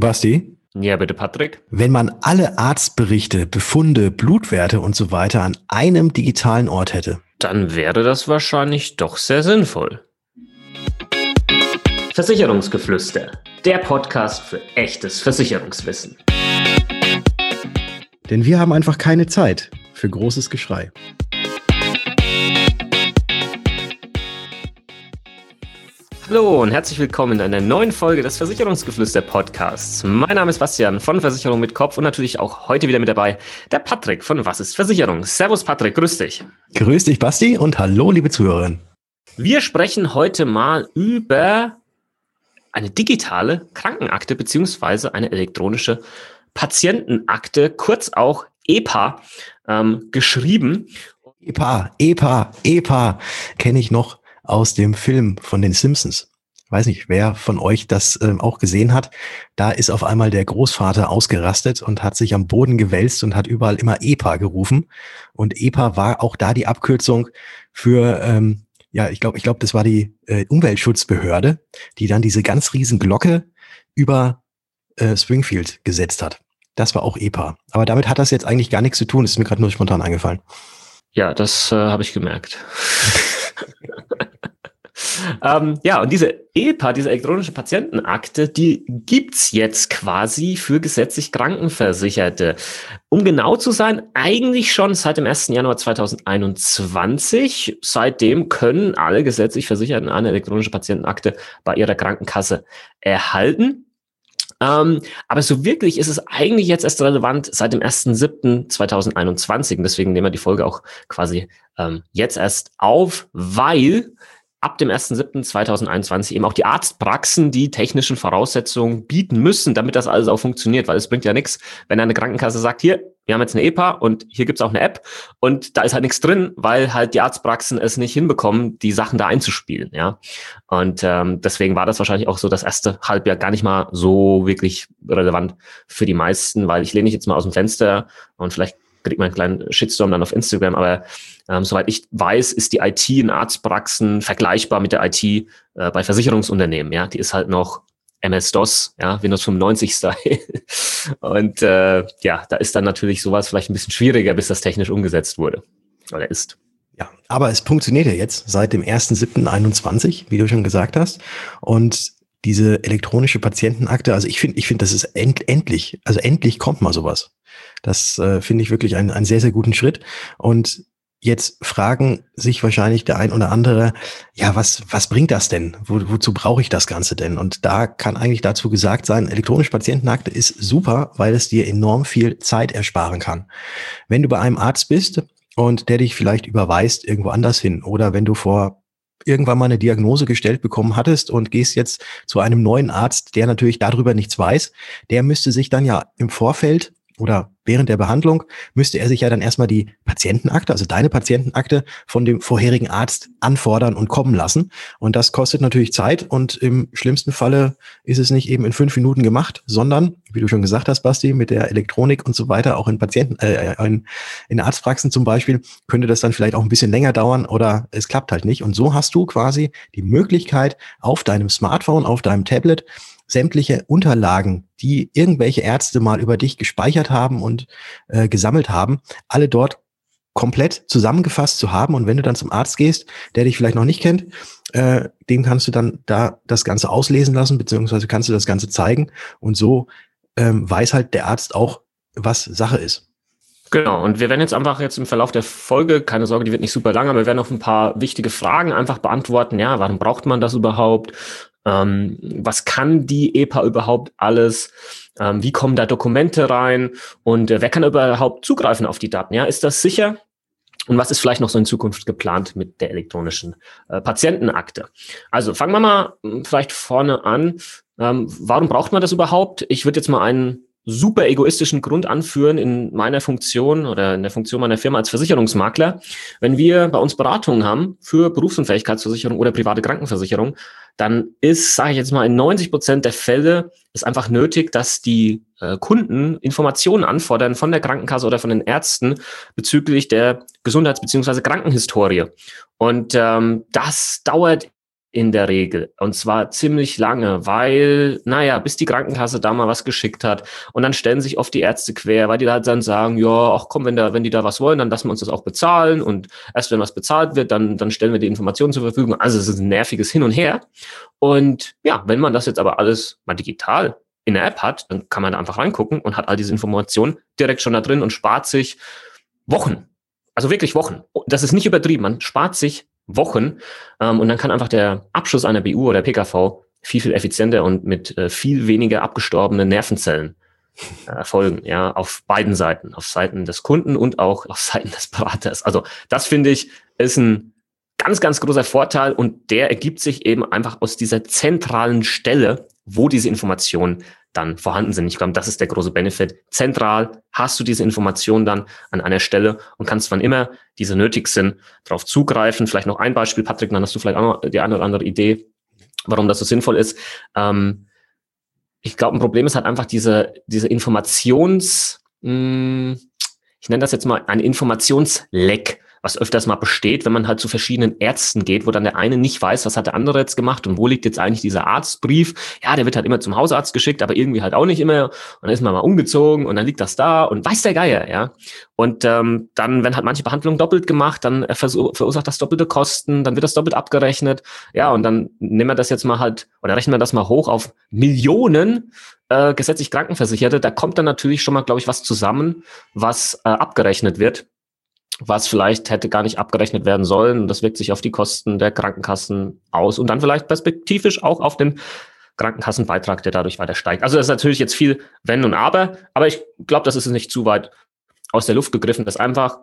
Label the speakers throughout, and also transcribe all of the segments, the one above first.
Speaker 1: Basti.
Speaker 2: Ja, bitte, Patrick.
Speaker 1: Wenn man alle Arztberichte, Befunde, Blutwerte und so weiter an einem digitalen Ort hätte,
Speaker 2: dann wäre das wahrscheinlich doch sehr sinnvoll. Versicherungsgeflüster, der Podcast für echtes Versicherungswissen.
Speaker 1: Denn wir haben einfach keine Zeit für großes Geschrei.
Speaker 2: Hallo und herzlich willkommen in einer neuen Folge des Versicherungsgeflüster Podcasts. Mein Name ist Bastian von Versicherung mit Kopf und natürlich auch heute wieder mit dabei der Patrick von Was ist Versicherung? Servus Patrick, grüß dich.
Speaker 1: Grüß dich Basti und hallo liebe Zuhörerinnen.
Speaker 2: Wir sprechen heute mal über eine digitale Krankenakte beziehungsweise eine elektronische Patientenakte, kurz auch EPA, ähm, geschrieben.
Speaker 1: EPA, EPA, EPA kenne ich noch aus dem Film von den Simpsons. Weiß nicht, wer von euch das äh, auch gesehen hat. Da ist auf einmal der Großvater ausgerastet und hat sich am Boden gewälzt und hat überall immer EPA gerufen. Und EPA war auch da die Abkürzung für, ähm, ja, ich glaube, ich glaube, das war die äh, Umweltschutzbehörde, die dann diese ganz riesen Glocke über äh, Springfield gesetzt hat. Das war auch EPA. Aber damit hat das jetzt eigentlich gar nichts zu tun. Das ist mir gerade nur spontan eingefallen.
Speaker 2: Ja, das äh, habe ich gemerkt. ähm, ja, und diese EPA, diese elektronische Patientenakte, die gibt's jetzt quasi für gesetzlich Krankenversicherte. Um genau zu sein, eigentlich schon seit dem 1. Januar 2021. Seitdem können alle gesetzlich Versicherten eine elektronische Patientenakte bei ihrer Krankenkasse erhalten. Ähm, aber so wirklich ist es eigentlich jetzt erst relevant seit dem 1.7.2021. Und deswegen nehmen wir die Folge auch quasi ähm, jetzt erst auf, weil ab dem 1.7.2021 eben auch die Arztpraxen die technischen Voraussetzungen bieten müssen, damit das alles auch funktioniert, weil es bringt ja nichts, wenn eine Krankenkasse sagt, hier, wir haben jetzt eine EPA und hier gibt's auch eine App und da ist halt nichts drin, weil halt die Arztpraxen es nicht hinbekommen, die Sachen da einzuspielen, ja. Und ähm, deswegen war das wahrscheinlich auch so das erste Halbjahr gar nicht mal so wirklich relevant für die meisten, weil ich lehne mich jetzt mal aus dem Fenster und vielleicht kriegt man einen kleinen Shitstorm dann auf Instagram, aber ähm, soweit ich weiß, ist die IT in Arztpraxen vergleichbar mit der IT äh, bei Versicherungsunternehmen. Ja, die ist halt noch MS-DOS, ja, Windows 95 Style. Und äh, ja, da ist dann natürlich sowas vielleicht ein bisschen schwieriger, bis das technisch umgesetzt wurde oder ist.
Speaker 1: Ja, aber es funktioniert ja jetzt seit dem 1.7.21, wie du schon gesagt hast. Und diese elektronische Patientenakte, also ich finde, ich finde, das ist end, endlich, also endlich kommt mal sowas. Das äh, finde ich wirklich einen, einen sehr, sehr guten Schritt. Und jetzt fragen sich wahrscheinlich der ein oder andere, ja, was, was bringt das denn? Wo, wozu brauche ich das Ganze denn? Und da kann eigentlich dazu gesagt sein, elektronische Patientenakte ist super, weil es dir enorm viel Zeit ersparen kann. Wenn du bei einem Arzt bist und der dich vielleicht überweist irgendwo anders hin oder wenn du vor irgendwann mal eine Diagnose gestellt bekommen hattest und gehst jetzt zu einem neuen Arzt, der natürlich darüber nichts weiß, der müsste sich dann ja im Vorfeld oder während der Behandlung müsste er sich ja dann erstmal die Patientenakte, also deine Patientenakte von dem vorherigen Arzt anfordern und kommen lassen. Und das kostet natürlich Zeit und im schlimmsten Falle ist es nicht eben in fünf Minuten gemacht, sondern, wie du schon gesagt hast, Basti, mit der Elektronik und so weiter, auch in Patienten, äh, in, in Arztpraxen zum Beispiel, könnte das dann vielleicht auch ein bisschen länger dauern oder es klappt halt nicht. Und so hast du quasi die Möglichkeit, auf deinem Smartphone, auf deinem Tablet sämtliche Unterlagen, die irgendwelche Ärzte mal über dich gespeichert haben und äh, gesammelt haben, alle dort komplett zusammengefasst zu haben. Und wenn du dann zum Arzt gehst, der dich vielleicht noch nicht kennt, äh, dem kannst du dann da das Ganze auslesen lassen, beziehungsweise kannst du das Ganze zeigen. Und so ähm, weiß halt der Arzt auch, was Sache ist.
Speaker 2: Genau, und wir werden jetzt einfach jetzt im Verlauf der Folge, keine Sorge, die wird nicht super lang, aber wir werden noch ein paar wichtige Fragen einfach beantworten. Ja, warum braucht man das überhaupt? Ähm, was kann die EPA überhaupt alles? Ähm, wie kommen da Dokumente rein? Und äh, wer kann überhaupt zugreifen auf die Daten? Ja, ist das sicher? Und was ist vielleicht noch so in Zukunft geplant mit der elektronischen äh, Patientenakte? Also fangen wir mal hm, vielleicht vorne an. Ähm, warum braucht man das überhaupt? Ich würde jetzt mal einen super egoistischen Grund anführen in meiner Funktion oder in der Funktion meiner Firma als Versicherungsmakler. Wenn wir bei uns Beratungen haben für Berufsunfähigkeitsversicherung oder private Krankenversicherung, dann ist, sage ich jetzt mal, in 90 Prozent der Fälle ist einfach nötig, dass die äh, Kunden Informationen anfordern von der Krankenkasse oder von den Ärzten bezüglich der Gesundheits- bzw. Krankenhistorie. Und ähm, das dauert in der Regel. Und zwar ziemlich lange, weil, naja, bis die Krankenkasse da mal was geschickt hat. Und dann stellen sich oft die Ärzte quer, weil die halt dann sagen, ja, ach komm, wenn, da, wenn die da was wollen, dann lassen wir uns das auch bezahlen. Und erst wenn was bezahlt wird, dann, dann stellen wir die Informationen zur Verfügung. Also es ist ein nerviges Hin und Her. Und ja, wenn man das jetzt aber alles mal digital in der App hat, dann kann man da einfach reingucken und hat all diese Informationen direkt schon da drin und spart sich Wochen. Also wirklich Wochen. Das ist nicht übertrieben. Man spart sich Wochen. Ähm, und dann kann einfach der Abschluss einer BU oder PKV viel, viel effizienter und mit äh, viel weniger abgestorbenen Nervenzellen äh, erfolgen, ja, auf beiden Seiten, auf Seiten des Kunden und auch auf Seiten des Beraters. Also das finde ich ist ein ganz, ganz großer Vorteil und der ergibt sich eben einfach aus dieser zentralen Stelle, wo diese Informationen dann vorhanden sind. Ich glaube, das ist der große Benefit. Zentral hast du diese Informationen dann an einer Stelle und kannst, wann immer diese nötig sind, darauf zugreifen. Vielleicht noch ein Beispiel, Patrick, dann hast du vielleicht auch noch die eine oder andere Idee, warum das so sinnvoll ist. Ähm, ich glaube, ein Problem ist halt einfach diese, diese Informations, mh, hm, ich nenne das jetzt mal ein Informationsleck was öfters mal besteht, wenn man halt zu verschiedenen Ärzten geht, wo dann der eine nicht weiß, was hat der andere jetzt gemacht und wo liegt jetzt eigentlich dieser Arztbrief. Ja, der wird halt immer zum Hausarzt geschickt, aber irgendwie halt auch nicht immer. Und dann ist man mal umgezogen und dann liegt das da und weiß der Geier, ja. Und ähm, dann, wenn halt manche Behandlungen doppelt gemacht, dann verursacht das doppelte Kosten, dann wird das doppelt abgerechnet. Ja, und dann nehmen wir das jetzt mal halt, oder rechnen wir das mal hoch auf Millionen äh, gesetzlich Krankenversicherte. Da kommt dann natürlich schon mal, glaube ich, was zusammen, was äh, abgerechnet wird was vielleicht hätte gar nicht abgerechnet werden sollen. Und das wirkt sich auf die Kosten der Krankenkassen aus und dann vielleicht perspektivisch auch auf den Krankenkassenbeitrag, der dadurch weiter steigt. Also das ist natürlich jetzt viel Wenn und Aber, aber ich glaube, das ist nicht zu weit aus der Luft gegriffen. Das ist einfach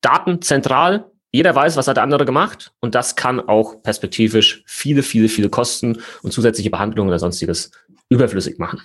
Speaker 2: Daten zentral. Jeder weiß, was hat der andere gemacht und das kann auch perspektivisch viele, viele, viele Kosten und zusätzliche Behandlungen oder sonstiges überflüssig machen.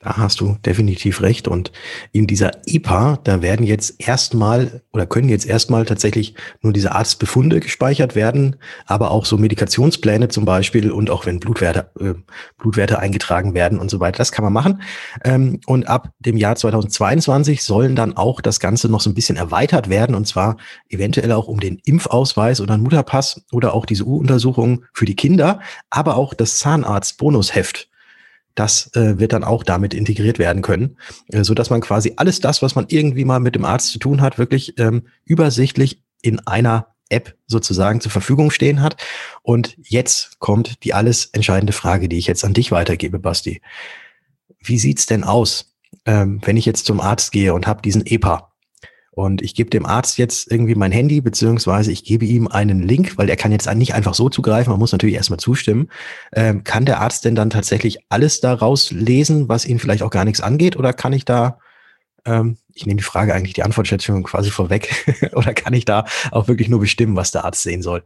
Speaker 1: Da hast du definitiv recht. Und in dieser EPA, da werden jetzt erstmal oder können jetzt erstmal tatsächlich nur diese Arztbefunde gespeichert werden, aber auch so Medikationspläne zum Beispiel und auch wenn Blutwerte, äh, Blutwerte eingetragen werden und so weiter. Das kann man machen. Ähm, und ab dem Jahr 2022 sollen dann auch das Ganze noch so ein bisschen erweitert werden und zwar eventuell auch um den Impfausweis oder einen Mutterpass oder auch diese U-Untersuchung für die Kinder, aber auch das Zahnarzt-Bonusheft das äh, wird dann auch damit integriert werden können, äh, so dass man quasi alles das, was man irgendwie mal mit dem Arzt zu tun hat, wirklich ähm, übersichtlich in einer App sozusagen zur Verfügung stehen hat. Und jetzt kommt die alles entscheidende Frage, die ich jetzt an dich weitergebe, Basti. Wie sieht's denn aus, ähm, wenn ich jetzt zum Arzt gehe und habe diesen EPA? Und ich gebe dem Arzt jetzt irgendwie mein Handy, beziehungsweise ich gebe ihm einen Link, weil er kann jetzt nicht einfach so zugreifen, man muss natürlich erstmal zustimmen. Ähm, kann der Arzt denn dann tatsächlich alles daraus lesen, was ihn vielleicht auch gar nichts angeht? Oder kann ich da, ähm, ich nehme die Frage eigentlich, die Antwortschätzung quasi vorweg, oder kann ich da auch wirklich nur bestimmen, was der Arzt sehen soll?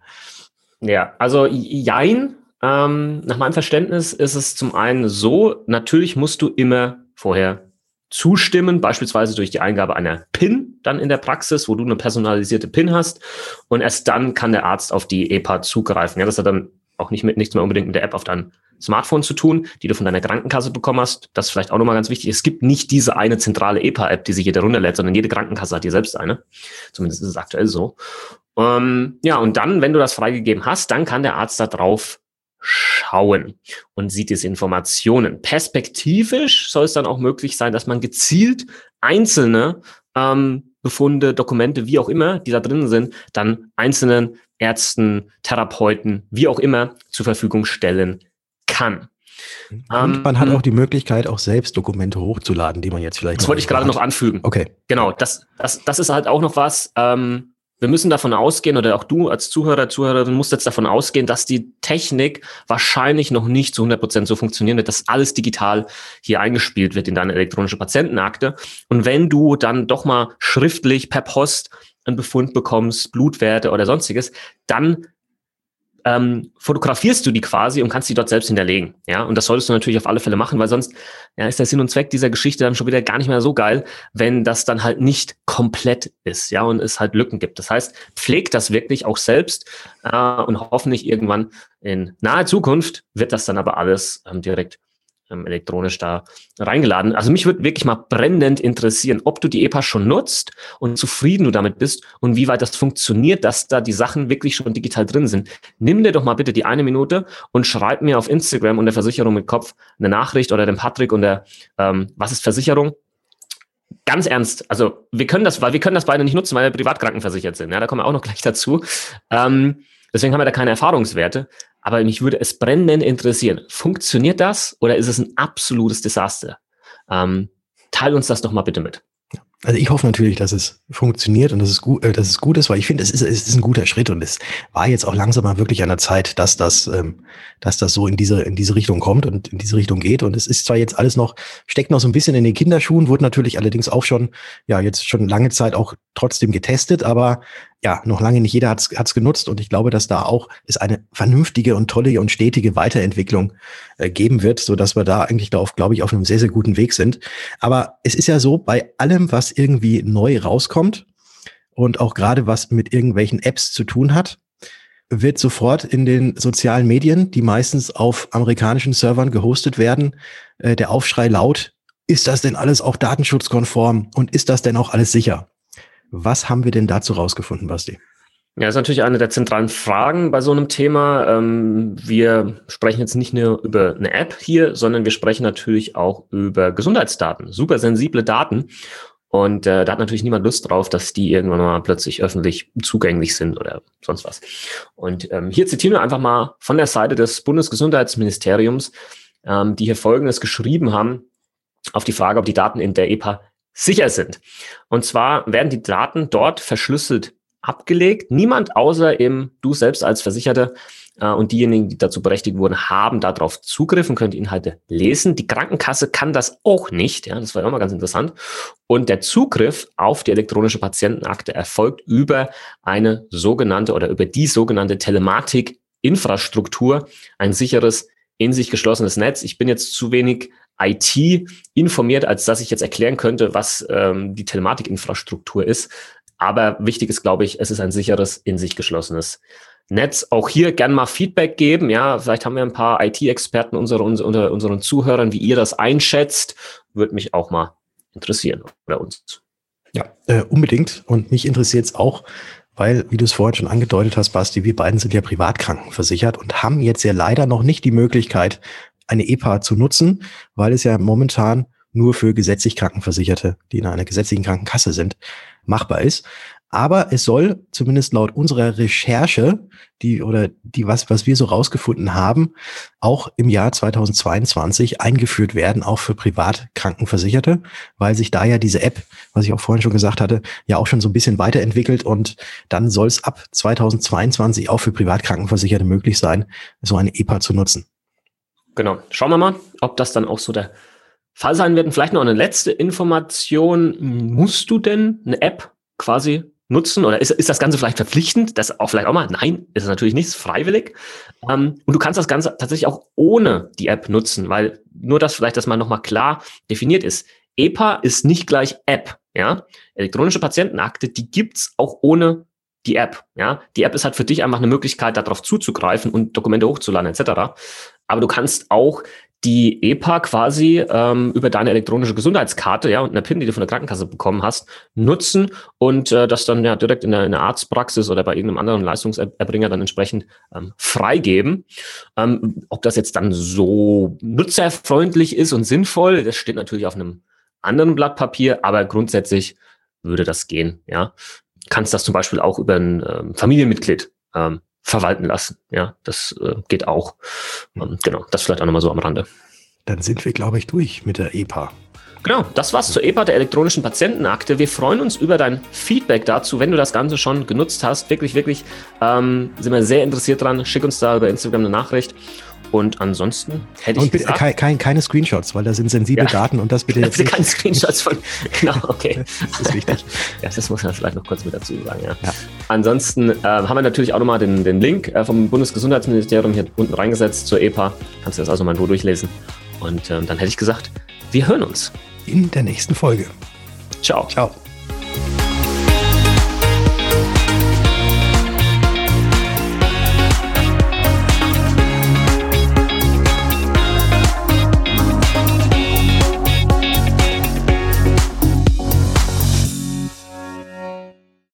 Speaker 2: Ja, also jein. Ähm, nach meinem Verständnis ist es zum einen so, natürlich musst du immer vorher zustimmen, beispielsweise durch die Eingabe einer PIN dann in der Praxis, wo du eine personalisierte PIN hast. Und erst dann kann der Arzt auf die EPA zugreifen. Ja, das hat dann auch nicht mit nichts mehr unbedingt mit der App auf deinem Smartphone zu tun, die du von deiner Krankenkasse bekommen hast. Das ist vielleicht auch nochmal ganz wichtig. Es gibt nicht diese eine zentrale EPA-App, die sich jeder runterlädt, sondern jede Krankenkasse hat hier selbst eine. Zumindest ist es aktuell so. Ähm, ja, und dann, wenn du das freigegeben hast, dann kann der Arzt da drauf schauen und sieht diese Informationen. Perspektivisch soll es dann auch möglich sein, dass man gezielt einzelne ähm, Befunde, Dokumente, wie auch immer, die da drin sind, dann einzelnen Ärzten, Therapeuten, wie auch immer zur Verfügung stellen kann.
Speaker 1: Und ähm, man hat auch die Möglichkeit, auch selbst Dokumente hochzuladen, die man jetzt vielleicht.
Speaker 2: Das wollte ich gerade noch anfügen.
Speaker 1: Okay.
Speaker 2: Genau, das, das, das ist halt auch noch was. Ähm, wir müssen davon ausgehen, oder auch du als Zuhörer, Zuhörerin musst jetzt davon ausgehen, dass die Technik wahrscheinlich noch nicht zu 100 Prozent so funktionieren wird, dass alles digital hier eingespielt wird in deine elektronische Patientenakte. Und wenn du dann doch mal schriftlich per Post einen Befund bekommst, Blutwerte oder sonstiges, dann ähm, fotografierst du die quasi und kannst die dort selbst hinterlegen. Ja, und das solltest du natürlich auf alle Fälle machen, weil sonst ja, ist der Sinn und Zweck dieser Geschichte dann schon wieder gar nicht mehr so geil, wenn das dann halt nicht komplett ist, ja, und es halt Lücken gibt. Das heißt, pfleg das wirklich auch selbst äh, und hoffentlich irgendwann in naher Zukunft wird das dann aber alles ähm, direkt ähm, elektronisch da reingeladen. Also mich würde wirklich mal brennend interessieren, ob du die EPA schon nutzt und zufrieden du damit bist und wie weit das funktioniert, dass da die Sachen wirklich schon digital drin sind. Nimm dir doch mal bitte die eine Minute und schreib mir auf Instagram und der Versicherung mit Kopf eine Nachricht oder dem Patrick und der ähm, Was ist Versicherung? Ganz ernst, also wir können das, weil wir können das beide nicht nutzen, weil wir privatkrankenversichert sind. Ja, da kommen wir auch noch gleich dazu. Ähm, deswegen haben wir da keine Erfahrungswerte. Aber mich würde es brennend interessieren. Funktioniert das oder ist es ein absolutes Desaster? Ähm, teil uns das doch mal bitte mit.
Speaker 1: Also ich hoffe natürlich, dass es funktioniert und dass es gut, äh, dass es gut ist, weil ich finde, es ist, es ist ein guter Schritt und es war jetzt auch langsam mal wirklich an der Zeit, dass das, ähm, dass das so in diese in diese Richtung kommt und in diese Richtung geht. Und es ist zwar jetzt alles noch steckt noch so ein bisschen in den Kinderschuhen, wurde natürlich allerdings auch schon ja jetzt schon lange Zeit auch trotzdem getestet, aber ja, noch lange nicht jeder hat es genutzt und ich glaube, dass da auch es eine vernünftige und tolle und stetige Weiterentwicklung äh, geben wird, so dass wir da eigentlich darauf, glaube ich, auf einem sehr, sehr guten Weg sind. Aber es ist ja so, bei allem, was irgendwie neu rauskommt und auch gerade was mit irgendwelchen Apps zu tun hat, wird sofort in den sozialen Medien, die meistens auf amerikanischen Servern gehostet werden, äh, der Aufschrei laut, ist das denn alles auch datenschutzkonform und ist das denn auch alles sicher? Was haben wir denn dazu rausgefunden, Basti?
Speaker 2: Ja, das ist natürlich eine der zentralen Fragen bei so einem Thema. Ähm, wir sprechen jetzt nicht nur über eine App hier, sondern wir sprechen natürlich auch über Gesundheitsdaten, super sensible Daten. Und äh, da hat natürlich niemand Lust drauf, dass die irgendwann mal plötzlich öffentlich zugänglich sind oder sonst was. Und ähm, hier zitieren wir einfach mal von der Seite des Bundesgesundheitsministeriums, ähm, die hier Folgendes geschrieben haben auf die Frage, ob die Daten in der EPA sicher sind. Und zwar werden die Daten dort verschlüsselt abgelegt. Niemand außer eben du selbst als Versicherter äh, und diejenigen, die dazu berechtigt wurden, haben darauf Zugriff und können die Inhalte lesen. Die Krankenkasse kann das auch nicht. Ja, das war auch mal ganz interessant. Und der Zugriff auf die elektronische Patientenakte erfolgt über eine sogenannte oder über die sogenannte Telematik-Infrastruktur, ein sicheres in sich geschlossenes Netz. Ich bin jetzt zu wenig IT informiert, als dass ich jetzt erklären könnte, was ähm, die Telematikinfrastruktur ist. Aber wichtig ist, glaube ich, es ist ein sicheres, in sich geschlossenes Netz. Auch hier gern mal Feedback geben. Ja, vielleicht haben wir ein paar IT-Experten unter, unter unseren Zuhörern, wie ihr das einschätzt. Würde mich auch mal interessieren oder uns.
Speaker 1: Ja, äh, unbedingt. Und mich interessiert es auch, weil, wie du es vorhin schon angedeutet hast, Basti, wir beiden sind ja privatkrankenversichert und haben jetzt ja leider noch nicht die Möglichkeit, eine EPA zu nutzen, weil es ja momentan nur für gesetzlich Krankenversicherte, die in einer gesetzlichen Krankenkasse sind, machbar ist. Aber es soll zumindest laut unserer Recherche, die oder die was was wir so rausgefunden haben, auch im Jahr 2022 eingeführt werden, auch für Privatkrankenversicherte, weil sich da ja diese App, was ich auch vorhin schon gesagt hatte, ja auch schon so ein bisschen weiterentwickelt und dann soll es ab 2022 auch für Privatkrankenversicherte möglich sein, so eine EPA zu nutzen.
Speaker 2: Genau. Schauen wir mal, ob das dann auch so der Fall sein wird. Und vielleicht noch eine letzte Information. Musst du denn eine App quasi nutzen oder ist, ist das Ganze vielleicht verpflichtend? Das auch vielleicht auch mal? Nein, ist es natürlich nicht, ist freiwillig. Ähm, und du kannst das Ganze tatsächlich auch ohne die App nutzen, weil nur das vielleicht, dass man nochmal klar definiert ist. EPA ist nicht gleich App, ja. Elektronische Patientenakte, die gibt's auch ohne die App, ja. Die App ist halt für dich einfach eine Möglichkeit, darauf zuzugreifen und Dokumente hochzuladen, etc aber du kannst auch die EPA quasi ähm, über deine elektronische Gesundheitskarte, ja, und eine PIN, die du von der Krankenkasse bekommen hast, nutzen und äh, das dann ja direkt in der, in der Arztpraxis oder bei irgendeinem anderen Leistungserbringer dann entsprechend ähm, freigeben. Ähm, ob das jetzt dann so nutzerfreundlich ist und sinnvoll, das steht natürlich auf einem anderen Blatt Papier, aber grundsätzlich würde das gehen, ja. Kannst das zum Beispiel auch über ein ähm, Familienmitglied ähm, verwalten lassen. Ja, das äh, geht auch. Ähm, genau, das vielleicht auch nochmal so am Rande.
Speaker 1: Dann sind wir, glaube ich, durch mit der EPA.
Speaker 2: Genau, das war's zur EPA der elektronischen Patientenakte. Wir freuen uns über dein Feedback dazu, wenn du das Ganze schon genutzt hast. Wirklich, wirklich ähm, sind wir sehr interessiert dran. Schick uns da über Instagram eine Nachricht. Und ansonsten hätte und ich
Speaker 1: bitte gesagt, kein, keine Screenshots, weil da sind sensible ja. Daten und das bitte
Speaker 2: jetzt bitte keine Screenshots von. Genau, okay. das ist wichtig. ja, das muss man vielleicht noch kurz mit dazu sagen. Ja. ja. Ansonsten äh, haben wir natürlich auch nochmal den, den Link äh, vom Bundesgesundheitsministerium hier unten reingesetzt zur EPA. Kannst du das also mal in Ruhe durchlesen. Und äh, dann hätte ich gesagt, wir hören uns
Speaker 1: in der nächsten Folge.
Speaker 2: Ciao.
Speaker 1: Ciao.